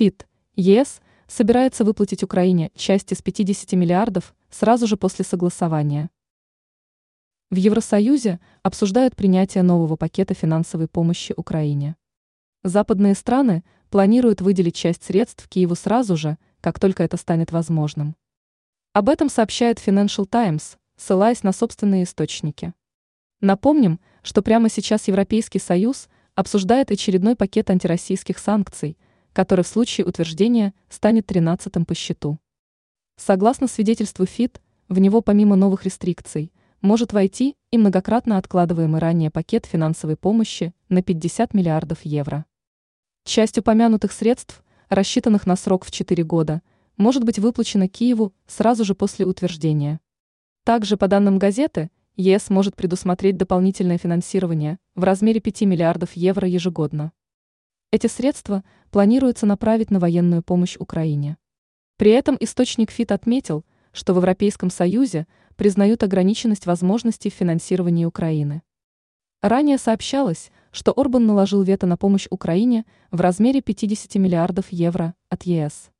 ФИТ, ЕС собирается выплатить Украине часть из 50 миллиардов сразу же после согласования. В Евросоюзе обсуждают принятие нового пакета финансовой помощи Украине. Западные страны планируют выделить часть средств Киеву сразу же, как только это станет возможным. Об этом сообщает Financial Times, ссылаясь на собственные источники. Напомним, что прямо сейчас Европейский Союз обсуждает очередной пакет антироссийских санкций, который в случае утверждения станет 13-м по счету. Согласно свидетельству ФИТ, в него помимо новых рестрикций может войти и многократно откладываемый ранее пакет финансовой помощи на 50 миллиардов евро. Часть упомянутых средств, рассчитанных на срок в 4 года, может быть выплачена Киеву сразу же после утверждения. Также, по данным газеты, ЕС может предусмотреть дополнительное финансирование в размере 5 миллиардов евро ежегодно. Эти средства планируется направить на военную помощь Украине. При этом источник ФИТ отметил, что в Европейском Союзе признают ограниченность возможностей в финансировании Украины. Ранее сообщалось, что Орбан наложил вето на помощь Украине в размере 50 миллиардов евро от ЕС.